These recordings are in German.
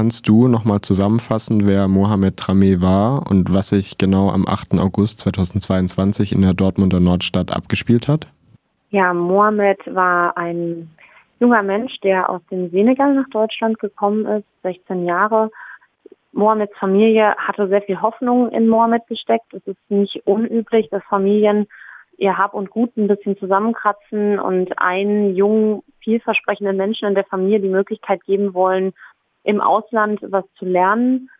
kannst du nochmal zusammenfassen, wer Mohamed Tramé war und was sich genau am 8. August 2022 in der Dortmunder Nordstadt abgespielt hat? Ja, Mohamed war ein junger Mensch, der aus dem Senegal nach Deutschland gekommen ist, 16 Jahre. Mohameds Familie hatte sehr viel Hoffnung in Mohammed gesteckt. Es ist nicht unüblich, dass Familien ihr Hab und Gut ein bisschen zusammenkratzen und einen jungen, vielversprechenden Menschen in der Familie die Möglichkeit geben wollen, im Ausland was zu lernen.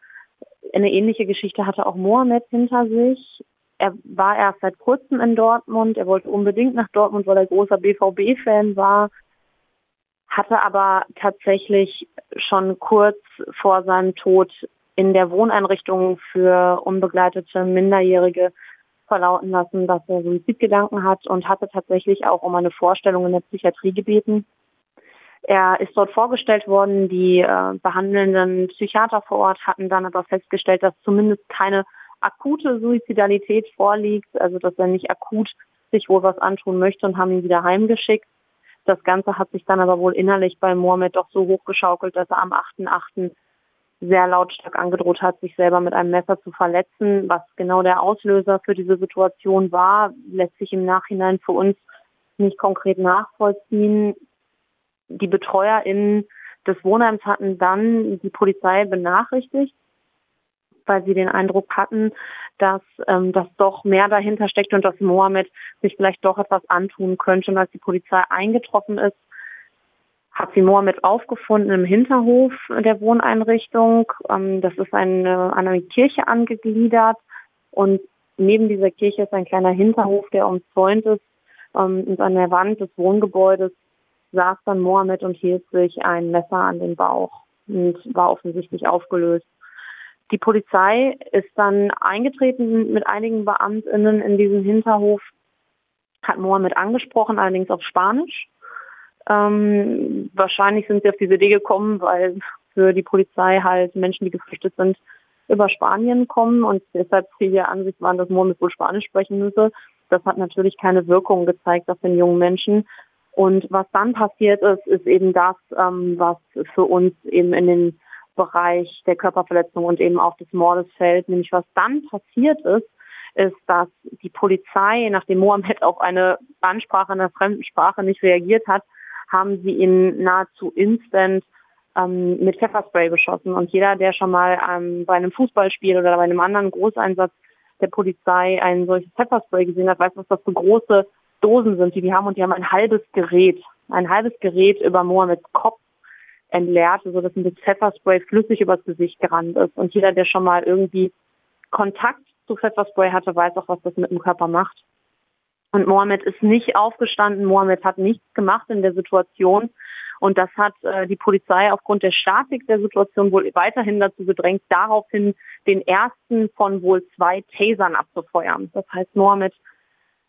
Eine ähnliche Geschichte hatte auch Mohammed hinter sich. Er war erst seit kurzem in Dortmund. Er wollte unbedingt nach Dortmund, weil er großer BVB-Fan war hatte aber tatsächlich schon kurz vor seinem Tod in der Wohneinrichtung für unbegleitete Minderjährige verlauten lassen, dass er Suizidgedanken hat und hatte tatsächlich auch um eine Vorstellung in der Psychiatrie gebeten. Er ist dort vorgestellt worden. Die äh, behandelnden Psychiater vor Ort hatten dann aber festgestellt, dass zumindest keine akute Suizidalität vorliegt, also dass er nicht akut sich wohl was antun möchte und haben ihn wieder heimgeschickt. Das Ganze hat sich dann aber wohl innerlich bei Mohammed doch so hochgeschaukelt, dass er am 8.8. sehr lautstark angedroht hat, sich selber mit einem Messer zu verletzen. Was genau der Auslöser für diese Situation war, lässt sich im Nachhinein für uns nicht konkret nachvollziehen. Die BetreuerInnen des Wohnheims hatten dann die Polizei benachrichtigt weil sie den Eindruck hatten, dass ähm, das doch mehr dahinter steckt und dass Mohammed sich vielleicht doch etwas antun könnte. Und als die Polizei eingetroffen ist, hat sie Mohammed aufgefunden im Hinterhof der Wohneinrichtung. Ähm, das ist eine, an eine Kirche angegliedert und neben dieser Kirche ist ein kleiner Hinterhof, der umzäunt ist. Ähm, und an der Wand des Wohngebäudes saß dann Mohammed und hielt sich ein Messer an den Bauch und war offensichtlich aufgelöst. Die Polizei ist dann eingetreten mit einigen Beamtinnen in diesen Hinterhof, hat Mohammed angesprochen, allerdings auf Spanisch. Ähm, wahrscheinlich sind sie auf diese Idee gekommen, weil für die Polizei halt Menschen, die geflüchtet sind, über Spanien kommen und deshalb viele Ansicht waren, dass Mohammed wohl Spanisch sprechen müsse. Das hat natürlich keine Wirkung gezeigt auf den jungen Menschen. Und was dann passiert ist, ist eben das, ähm, was für uns eben in den Bereich der Körperverletzung und eben auch des Mordes fällt. Nämlich was dann passiert ist, ist, dass die Polizei, nachdem Mohammed auf eine Ansprache in einer fremden Sprache nicht reagiert hat, haben sie ihn nahezu instant ähm, mit Pfefferspray beschossen. Und jeder, der schon mal ähm, bei einem Fußballspiel oder bei einem anderen Großeinsatz der Polizei ein solches Pfefferspray gesehen hat, weiß, was das für große Dosen sind, die die haben. Und die haben ein halbes Gerät, ein halbes Gerät über Mohammeds Kopf entleert, sodass ein Pfefferspray flüssig übers Gesicht gerannt ist. Und jeder, der schon mal irgendwie Kontakt zu Pfefferspray hatte, weiß auch, was das mit dem Körper macht. Und Mohammed ist nicht aufgestanden. Mohammed hat nichts gemacht in der Situation. Und das hat äh, die Polizei aufgrund der Statik der Situation wohl weiterhin dazu gedrängt, daraufhin den ersten von wohl zwei Tasern abzufeuern. Das heißt, Mohammed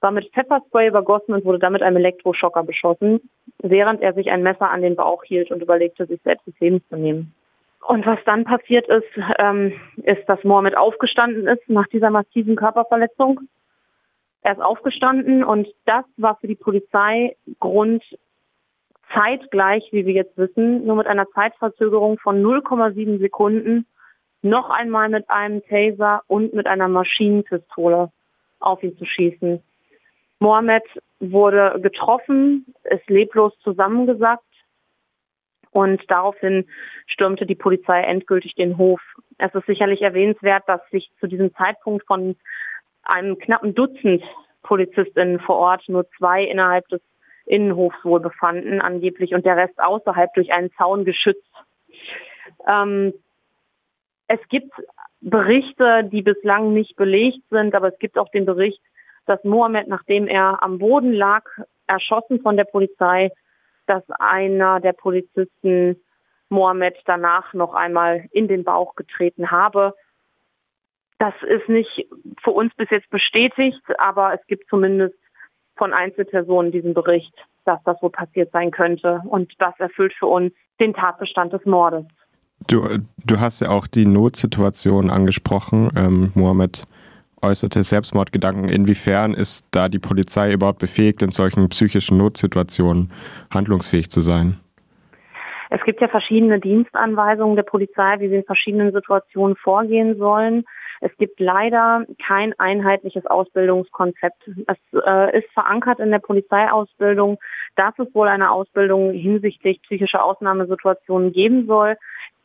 war mit Pfefferspray übergossen und wurde damit einem Elektroschocker beschossen, während er sich ein Messer an den Bauch hielt und überlegte, sich selbst das Leben zu nehmen. Und was dann passiert ist, ähm, ist, dass Mohammed aufgestanden ist nach dieser massiven Körperverletzung. Er ist aufgestanden und das war für die Polizei Grund zeitgleich, wie wir jetzt wissen, nur mit einer Zeitverzögerung von 0,7 Sekunden noch einmal mit einem Taser und mit einer Maschinenpistole auf ihn zu schießen. Mohammed wurde getroffen, ist leblos zusammengesackt und daraufhin stürmte die Polizei endgültig den Hof. Es ist sicherlich erwähnenswert, dass sich zu diesem Zeitpunkt von einem knappen Dutzend Polizistinnen vor Ort nur zwei innerhalb des Innenhofs wohl befanden, angeblich, und der Rest außerhalb durch einen Zaun geschützt. Ähm, es gibt Berichte, die bislang nicht belegt sind, aber es gibt auch den Bericht, dass Mohammed, nachdem er am Boden lag, erschossen von der Polizei, dass einer der Polizisten Mohammed danach noch einmal in den Bauch getreten habe. Das ist nicht für uns bis jetzt bestätigt, aber es gibt zumindest von Einzelpersonen diesen Bericht, dass das wohl passiert sein könnte. Und das erfüllt für uns den Tatbestand des Mordes. Du, du hast ja auch die Notsituation angesprochen. Ähm, Mohammed äußerte Selbstmordgedanken. Inwiefern ist da die Polizei überhaupt befähigt, in solchen psychischen Notsituationen handlungsfähig zu sein? Es gibt ja verschiedene Dienstanweisungen der Polizei, wie sie in verschiedenen Situationen vorgehen sollen. Es gibt leider kein einheitliches Ausbildungskonzept. Es äh, ist verankert in der Polizeiausbildung, dass es wohl eine Ausbildung hinsichtlich psychischer Ausnahmesituationen geben soll.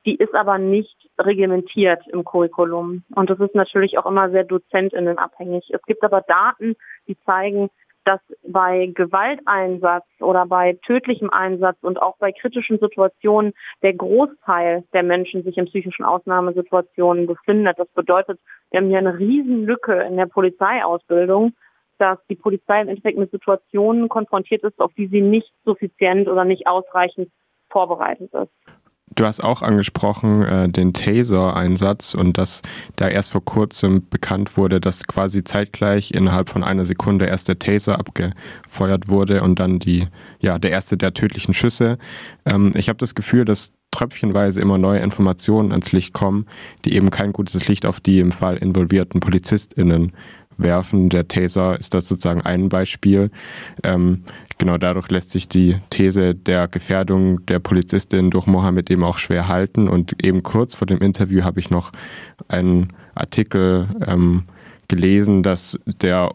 Die ist aber nicht reglementiert im Curriculum. Und das ist natürlich auch immer sehr dozentinnenabhängig. Es gibt aber Daten, die zeigen, dass bei Gewalteinsatz oder bei tödlichem Einsatz und auch bei kritischen Situationen der Großteil der Menschen sich in psychischen Ausnahmesituationen befindet. Das bedeutet, wir haben hier eine Riesenlücke in der Polizeiausbildung, dass die Polizei im Endeffekt mit Situationen konfrontiert ist, auf die sie nicht suffizient oder nicht ausreichend vorbereitet ist. Du hast auch angesprochen äh, den Taser-Einsatz und dass da erst vor kurzem bekannt wurde, dass quasi zeitgleich innerhalb von einer Sekunde erst der Taser abgefeuert wurde und dann die, ja, der erste der tödlichen Schüsse. Ähm, ich habe das Gefühl, dass tröpfchenweise immer neue Informationen ans Licht kommen, die eben kein gutes Licht auf die im Fall involvierten PolizistInnen werfen. Der Taser ist das sozusagen ein Beispiel. Ähm, genau dadurch lässt sich die These der Gefährdung der Polizistin durch Mohammed eben auch schwer halten. Und eben kurz vor dem Interview habe ich noch einen Artikel ähm, gelesen, dass der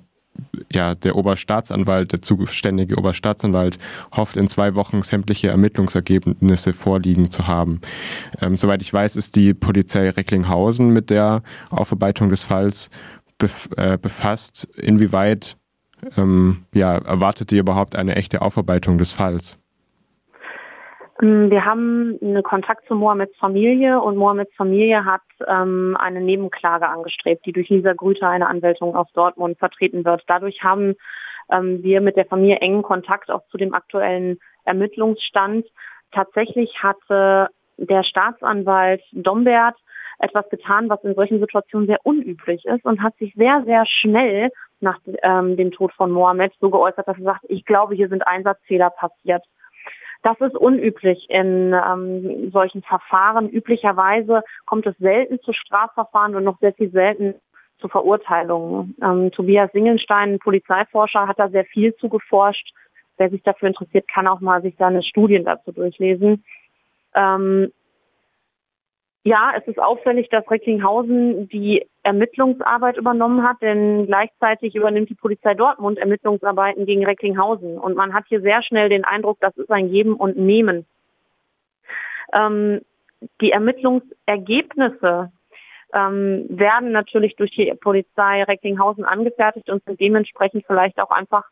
ja, der Oberstaatsanwalt, der zuständige Oberstaatsanwalt hofft, in zwei Wochen sämtliche Ermittlungsergebnisse vorliegen zu haben. Ähm, soweit ich weiß, ist die Polizei Recklinghausen mit der Aufarbeitung des Falls bef äh, befasst. Inwieweit ähm, ja, erwartet ihr überhaupt eine echte Aufarbeitung des Falls? Ähm, wir haben einen Kontakt zu Mohammeds Familie und Mohammeds Familie hat ähm, eine Nebenklage angestrebt, die durch Lisa Grüter, eine Anwältin aus Dortmund, vertreten wird. Dadurch haben ähm, wir mit der Familie engen Kontakt auch zu dem aktuellen Ermittlungsstand. Tatsächlich hatte der Staatsanwalt Dombert etwas getan, was in solchen Situationen sehr unüblich ist und hat sich sehr, sehr schnell nach ähm, dem Tod von Mohammed so geäußert, dass er sagt, ich glaube, hier sind Einsatzfehler passiert. Das ist unüblich in ähm, solchen Verfahren. Üblicherweise kommt es selten zu Strafverfahren und noch sehr viel selten zu Verurteilungen. Ähm, Tobias Singelstein, Polizeiforscher, hat da sehr viel zu geforscht. Wer sich dafür interessiert, kann auch mal sich seine Studien dazu durchlesen. Ähm, ja, es ist auffällig, dass Recklinghausen die Ermittlungsarbeit übernommen hat, denn gleichzeitig übernimmt die Polizei Dortmund Ermittlungsarbeiten gegen Recklinghausen. Und man hat hier sehr schnell den Eindruck, das ist ein Geben und Nehmen. Ähm, die Ermittlungsergebnisse ähm, werden natürlich durch die Polizei Recklinghausen angefertigt und sind dementsprechend vielleicht auch einfach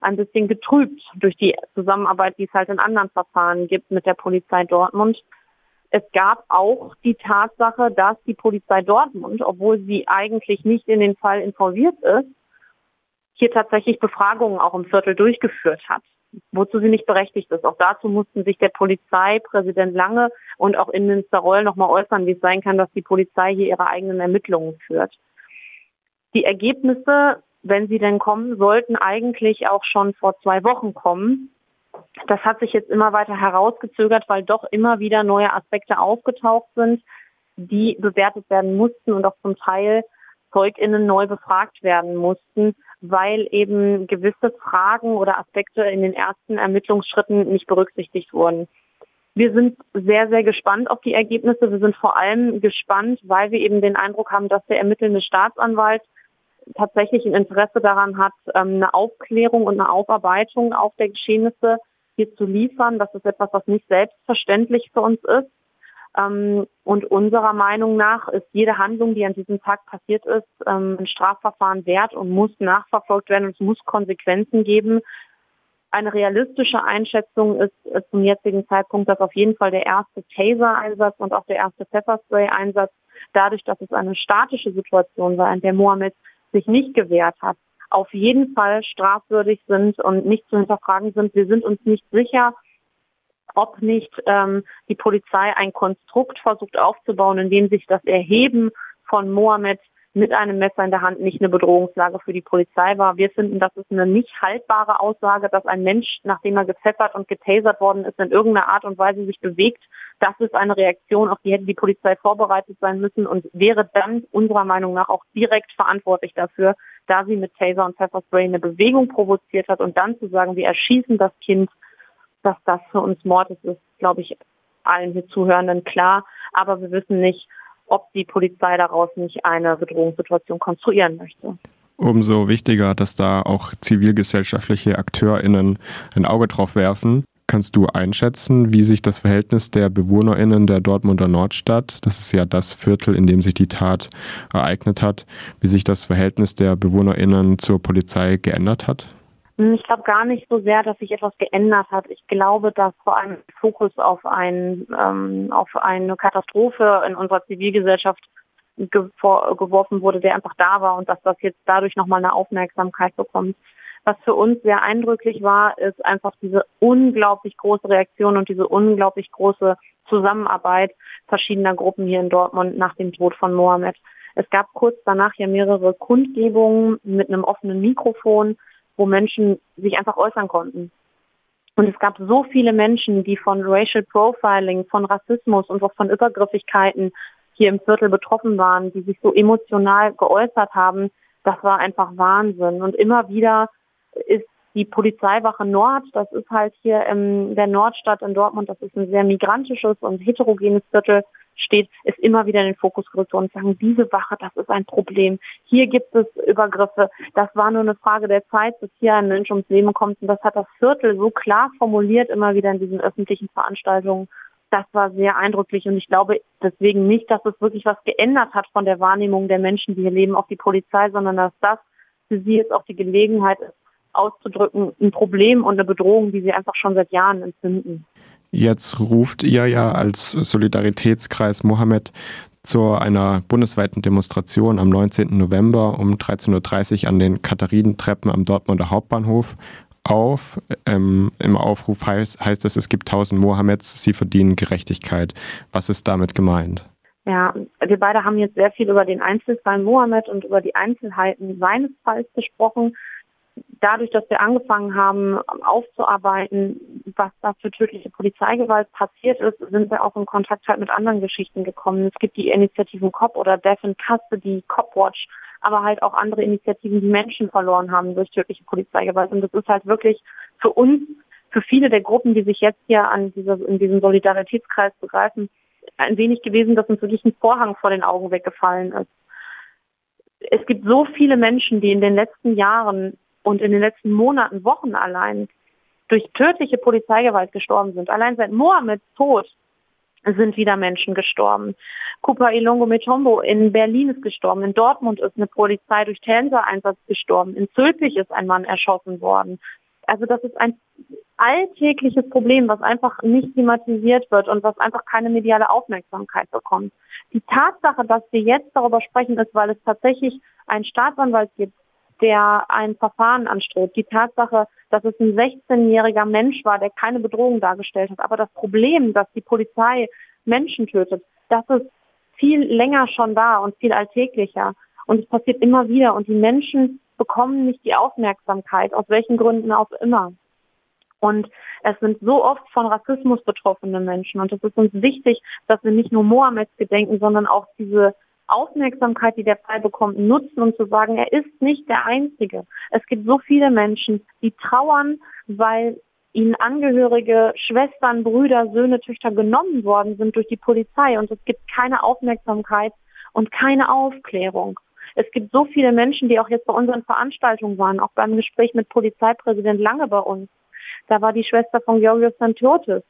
ein bisschen getrübt durch die Zusammenarbeit, die es halt in anderen Verfahren gibt mit der Polizei Dortmund. Es gab auch die Tatsache, dass die Polizei Dortmund, obwohl sie eigentlich nicht in den Fall involviert ist, hier tatsächlich Befragungen auch im Viertel durchgeführt hat, wozu sie nicht berechtigt ist. Auch dazu mussten sich der Polizeipräsident Lange und auch Innenminister Reul nochmal äußern, wie es sein kann, dass die Polizei hier ihre eigenen Ermittlungen führt. Die Ergebnisse, wenn sie denn kommen, sollten eigentlich auch schon vor zwei Wochen kommen. Das hat sich jetzt immer weiter herausgezögert, weil doch immer wieder neue Aspekte aufgetaucht sind, die bewertet werden mussten und auch zum Teil ZeugInnen neu befragt werden mussten, weil eben gewisse Fragen oder Aspekte in den ersten Ermittlungsschritten nicht berücksichtigt wurden. Wir sind sehr, sehr gespannt auf die Ergebnisse. Wir sind vor allem gespannt, weil wir eben den Eindruck haben, dass der ermittelnde Staatsanwalt tatsächlich ein Interesse daran hat, ähm, eine Aufklärung und eine Aufarbeitung auch der Geschehnisse hier zu liefern. Das ist etwas, was nicht selbstverständlich für uns ist. Ähm, und unserer Meinung nach ist jede Handlung, die an diesem Tag passiert ist, ähm, ein Strafverfahren wert und muss nachverfolgt werden und es muss Konsequenzen geben. Eine realistische Einschätzung ist, ist zum jetzigen Zeitpunkt, dass auf jeden Fall der erste Taser-Einsatz und auch der erste Pfefferspray-Einsatz, dadurch, dass es eine statische Situation war, in der Mohammed sich nicht gewehrt hat, auf jeden Fall strafwürdig sind und nicht zu hinterfragen sind. Wir sind uns nicht sicher, ob nicht ähm, die Polizei ein Konstrukt versucht aufzubauen, in dem sich das Erheben von Mohammed mit einem Messer in der Hand nicht eine Bedrohungslage für die Polizei war. Wir finden, das ist eine nicht haltbare Aussage, dass ein Mensch, nachdem er gepfeffert und getasert worden ist, in irgendeiner Art und Weise sich bewegt. Das ist eine Reaktion, auf die hätte die Polizei vorbereitet sein müssen und wäre dann unserer Meinung nach auch direkt verantwortlich dafür, da sie mit Taser und Pfefferspray eine Bewegung provoziert hat und dann zu sagen, wir erschießen das Kind, dass das für uns Mord ist, ist, glaube ich, allen hier Zuhörenden klar, aber wir wissen nicht, ob die Polizei daraus nicht eine Bedrohungssituation konstruieren möchte. Umso wichtiger, dass da auch zivilgesellschaftliche AkteurInnen ein Auge drauf werfen. Kannst du einschätzen, wie sich das Verhältnis der BewohnerInnen der Dortmunder Nordstadt, das ist ja das Viertel, in dem sich die Tat ereignet hat, wie sich das Verhältnis der BewohnerInnen zur Polizei geändert hat? Hm, ich glaube gar nicht so sehr, dass sich etwas geändert hat. Ich glaube, dass vor allem Fokus auf, ein, ähm, auf eine Katastrophe in unserer Zivilgesellschaft geworfen wurde, der einfach da war und dass das jetzt dadurch nochmal eine Aufmerksamkeit bekommt. Was für uns sehr eindrücklich war, ist einfach diese unglaublich große Reaktion und diese unglaublich große Zusammenarbeit verschiedener Gruppen hier in Dortmund nach dem Tod von Mohammed. Es gab kurz danach ja mehrere Kundgebungen mit einem offenen Mikrofon, wo Menschen sich einfach äußern konnten. Und es gab so viele Menschen, die von Racial Profiling, von Rassismus und auch von Übergriffigkeiten hier im Viertel betroffen waren, die sich so emotional geäußert haben. Das war einfach Wahnsinn. Und immer wieder ist die Polizeiwache Nord, das ist halt hier in der Nordstadt in Dortmund, das ist ein sehr migrantisches und heterogenes Viertel, steht, ist immer wieder in den Fokus gerückt und sagen, diese Wache, das ist ein Problem. Hier gibt es Übergriffe. Das war nur eine Frage der Zeit, bis hier ein Mensch ums Leben kommt. Und das hat das Viertel so klar formuliert, immer wieder in diesen öffentlichen Veranstaltungen. Das war sehr eindrücklich und ich glaube deswegen nicht, dass es wirklich was geändert hat von der Wahrnehmung der Menschen, die hier leben, auf die Polizei, sondern dass das für sie jetzt auch die Gelegenheit ist, auszudrücken, ein Problem und eine Bedrohung, die sie einfach schon seit Jahren empfinden. Jetzt ruft ihr ja als Solidaritätskreis Mohammed zu einer bundesweiten Demonstration am 19. November um 13.30 Uhr an den Katharinentreppen am Dortmunder Hauptbahnhof auf. Ähm, Im Aufruf heißt, heißt es, es gibt tausend Mohammeds, sie verdienen Gerechtigkeit. Was ist damit gemeint? Ja, wir beide haben jetzt sehr viel über den Einzelfall Mohammed und über die Einzelheiten seines Falls gesprochen dadurch, dass wir angefangen haben aufzuarbeiten, was da für tödliche Polizeigewalt passiert ist, sind wir auch in Kontakt halt mit anderen Geschichten gekommen. Es gibt die Initiativen COP oder Death in Custody, COP-Watch, aber halt auch andere Initiativen, die Menschen verloren haben durch tödliche Polizeigewalt. Und das ist halt wirklich für uns, für viele der Gruppen, die sich jetzt hier an dieser, in diesem Solidaritätskreis begreifen, ein wenig gewesen, dass uns wirklich ein Vorhang vor den Augen weggefallen ist. Es gibt so viele Menschen, die in den letzten Jahren und in den letzten Monaten, Wochen allein durch tödliche Polizeigewalt gestorben sind. Allein seit Mohammeds Tod sind wieder Menschen gestorben. Kupa Ilongo Metombo in Berlin ist gestorben. In Dortmund ist eine Polizei durch Tänzer-Einsatz gestorben. In Zülpich ist ein Mann erschossen worden. Also das ist ein alltägliches Problem, was einfach nicht thematisiert wird und was einfach keine mediale Aufmerksamkeit bekommt. Die Tatsache, dass wir jetzt darüber sprechen, ist, weil es tatsächlich einen Staatsanwalt gibt, der ein Verfahren anstrebt. Die Tatsache, dass es ein 16-jähriger Mensch war, der keine Bedrohung dargestellt hat. Aber das Problem, dass die Polizei Menschen tötet, das ist viel länger schon da und viel alltäglicher. Und es passiert immer wieder. Und die Menschen bekommen nicht die Aufmerksamkeit, aus welchen Gründen auch immer. Und es sind so oft von Rassismus betroffene Menschen. Und es ist uns wichtig, dass wir nicht nur Mohammeds gedenken, sondern auch diese Aufmerksamkeit, die der Fall bekommt, nutzen, um zu sagen, er ist nicht der Einzige. Es gibt so viele Menschen, die trauern, weil ihnen Angehörige, Schwestern, Brüder, Söhne, Töchter genommen worden sind durch die Polizei und es gibt keine Aufmerksamkeit und keine Aufklärung. Es gibt so viele Menschen, die auch jetzt bei unseren Veranstaltungen waren, auch beim Gespräch mit Polizeipräsident Lange bei uns. Da war die Schwester von Georgios Santiotis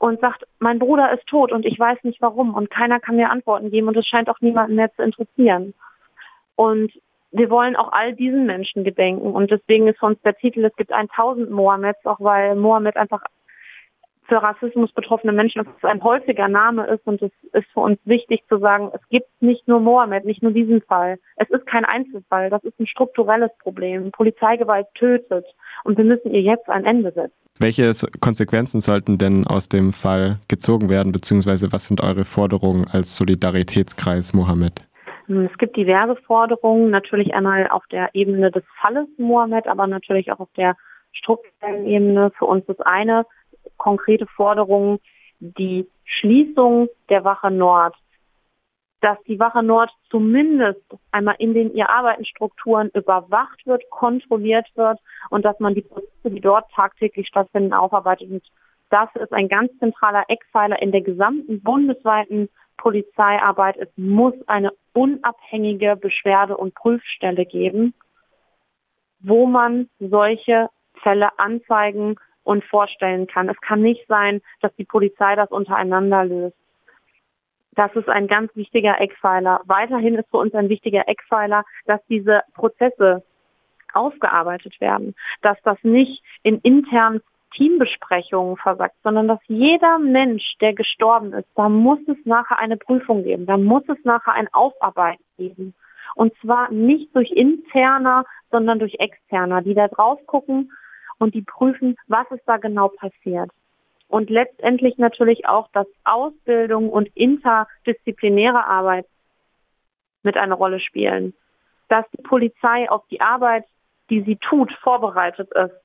und sagt, mein Bruder ist tot und ich weiß nicht warum und keiner kann mir Antworten geben und es scheint auch niemanden mehr zu interessieren. Und wir wollen auch all diesen Menschen gedenken und deswegen ist für uns der Titel, es gibt 1000 Mohammeds, auch weil Mohammed einfach für Rassismus betroffene Menschen ein häufiger Name ist und es ist für uns wichtig zu sagen, es gibt nicht nur Mohammed, nicht nur diesen Fall. Es ist kein Einzelfall, das ist ein strukturelles Problem. Polizeigewalt tötet und wir müssen ihr jetzt ein Ende setzen. Welche Konsequenzen sollten denn aus dem Fall gezogen werden, beziehungsweise was sind eure Forderungen als Solidaritätskreis Mohammed? Es gibt diverse Forderungen, natürlich einmal auf der Ebene des Falles Mohammed, aber natürlich auch auf der strukturellen Ebene. Für uns ist eine konkrete Forderung die Schließung der Wache Nord, dass die Wache Nord zumindest einmal in den ihr Arbeitsstrukturen überwacht wird, kontrolliert wird und dass man die Prozesse, die dort tagtäglich stattfinden, aufarbeitet und Das ist ein ganz zentraler Eckpfeiler in der gesamten bundesweiten Polizeiarbeit. Es muss eine unabhängige Beschwerde- und Prüfstelle geben, wo man solche Fälle anzeigen und vorstellen kann. Es kann nicht sein, dass die Polizei das untereinander löst. Das ist ein ganz wichtiger Eckpfeiler. Weiterhin ist für uns ein wichtiger Eckpfeiler, dass diese Prozesse aufgearbeitet werden, dass das nicht in internen Teambesprechungen versagt, sondern dass jeder Mensch, der gestorben ist, da muss es nachher eine Prüfung geben, da muss es nachher ein Aufarbeiten geben. Und zwar nicht durch interner, sondern durch externer, die da drauf gucken und die prüfen, was ist da genau passiert. Und letztendlich natürlich auch, dass Ausbildung und interdisziplinäre Arbeit mit einer Rolle spielen. Dass die Polizei auf die Arbeit, die sie tut, vorbereitet ist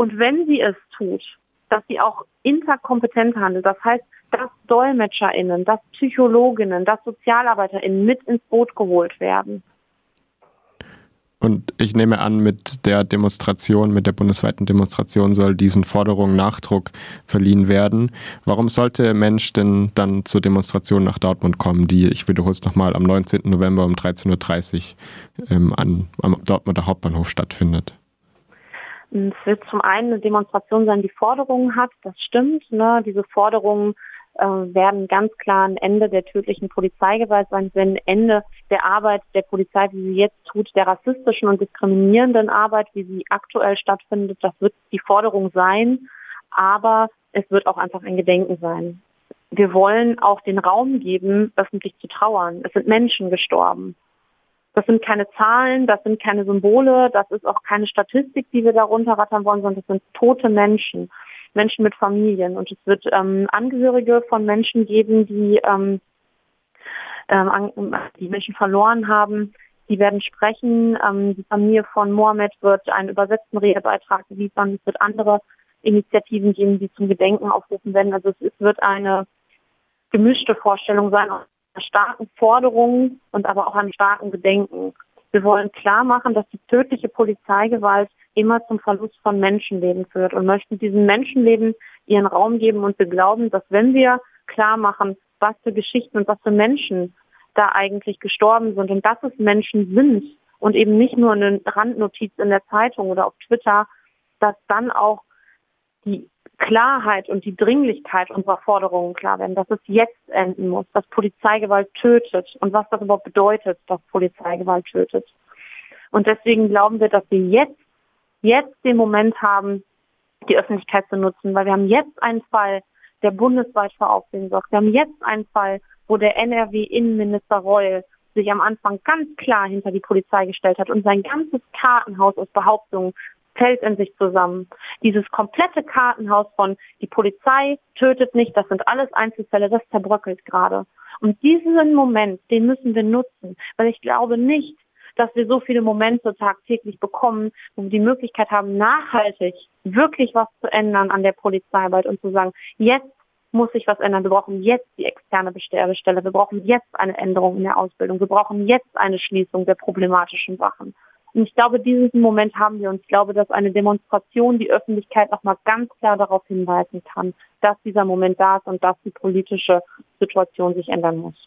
und wenn sie es tut, dass sie auch interkompetent handelt, das heißt, dass DolmetscherInnen, dass Psychologinnen, dass SozialarbeiterInnen mit ins Boot geholt werden. Und ich nehme an, mit der Demonstration, mit der bundesweiten Demonstration soll diesen Forderungen Nachdruck verliehen werden. Warum sollte Mensch denn dann zur Demonstration nach Dortmund kommen, die, ich wiederhole es nochmal, am 19. November um 13.30 Uhr ähm, an, am Dortmunder Hauptbahnhof stattfindet? Es wird zum einen eine Demonstration sein, die Forderungen hat, das stimmt. Ne? Diese Forderungen äh, werden ganz klar ein Ende der tödlichen Polizeigewalt sein, wenn Ende der Arbeit der Polizei, wie sie jetzt tut, der rassistischen und diskriminierenden Arbeit, wie sie aktuell stattfindet. Das wird die Forderung sein, aber es wird auch einfach ein Gedenken sein. Wir wollen auch den Raum geben, öffentlich zu trauern. Es sind Menschen gestorben. Das sind keine Zahlen, das sind keine Symbole, das ist auch keine Statistik, die wir da runterrattern wollen, sondern das sind tote Menschen, Menschen mit Familien. Und es wird ähm, Angehörige von Menschen geben, die ähm, ähm, die Menschen verloren haben. Die werden sprechen. Ähm, die Familie von Mohammed wird einen übersetzten Redebeitrag liefern. Es wird andere Initiativen geben, die zum Gedenken aufrufen werden. Also es, es wird eine gemischte Vorstellung sein starken Forderungen und aber auch an starken Gedenken. Wir wollen klar machen, dass die tödliche Polizeigewalt immer zum Verlust von Menschenleben führt und möchten diesen Menschenleben ihren Raum geben und wir glauben, dass wenn wir klar machen, was für Geschichten und was für Menschen da eigentlich gestorben sind und dass es Menschen sind und eben nicht nur eine Randnotiz in der Zeitung oder auf Twitter, dass dann auch die Klarheit und die Dringlichkeit unserer Forderungen klar werden, dass es jetzt enden muss, dass Polizeigewalt tötet und was das überhaupt bedeutet, dass Polizeigewalt tötet. Und deswegen glauben wir, dass wir jetzt, jetzt den Moment haben, die Öffentlichkeit zu nutzen, weil wir haben jetzt einen Fall, der bundesweit für Aufsehen sorgt. Wir haben jetzt einen Fall, wo der NRW-Innenminister Reul sich am Anfang ganz klar hinter die Polizei gestellt hat und sein ganzes Kartenhaus aus Behauptungen fällt in sich zusammen. Dieses komplette Kartenhaus von die Polizei tötet nicht, das sind alles Einzelfälle, das zerbröckelt gerade. Und diesen Moment, den müssen wir nutzen, weil ich glaube nicht, dass wir so viele Momente tagtäglich bekommen, wo wir die Möglichkeit haben, nachhaltig wirklich was zu ändern an der Polizeiarbeit und zu sagen, jetzt muss sich was ändern. Wir brauchen jetzt die externe Beschwerdestelle. Wir brauchen jetzt eine Änderung in der Ausbildung. Wir brauchen jetzt eine Schließung der problematischen Sachen. Und ich glaube, diesen Moment haben wir und ich glaube, dass eine Demonstration die Öffentlichkeit nochmal ganz klar darauf hinweisen kann, dass dieser Moment da ist und dass die politische Situation sich ändern muss.